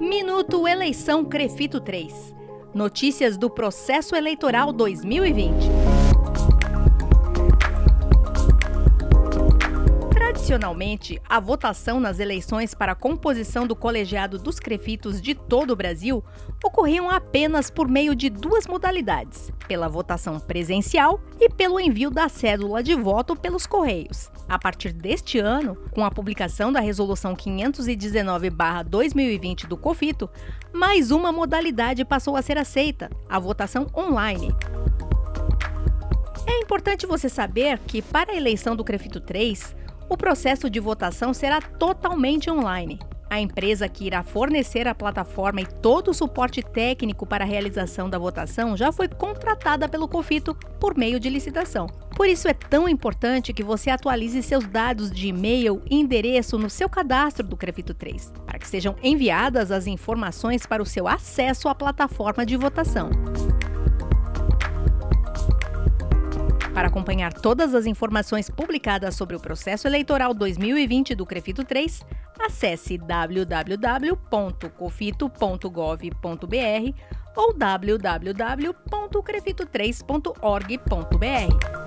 Minuto Eleição Crefito 3. Notícias do processo eleitoral 2020. Tradicionalmente, a votação nas eleições para a composição do colegiado dos crefitos de todo o Brasil ocorriam apenas por meio de duas modalidades: pela votação presencial e pelo envio da cédula de voto pelos correios. A partir deste ano, com a publicação da Resolução 519-2020 do COFITO, mais uma modalidade passou a ser aceita: a votação online. É importante você saber que, para a eleição do CREFITO 3, o processo de votação será totalmente online. A empresa que irá fornecer a plataforma e todo o suporte técnico para a realização da votação já foi contratada pelo Confito por meio de licitação. Por isso é tão importante que você atualize seus dados de e-mail e endereço no seu cadastro do Crefito 3, para que sejam enviadas as informações para o seu acesso à plataforma de votação. Para acompanhar todas as informações publicadas sobre o processo eleitoral 2020 do Crefito 3, acesse www.cofito.gov.br ou www.crefito3.org.br.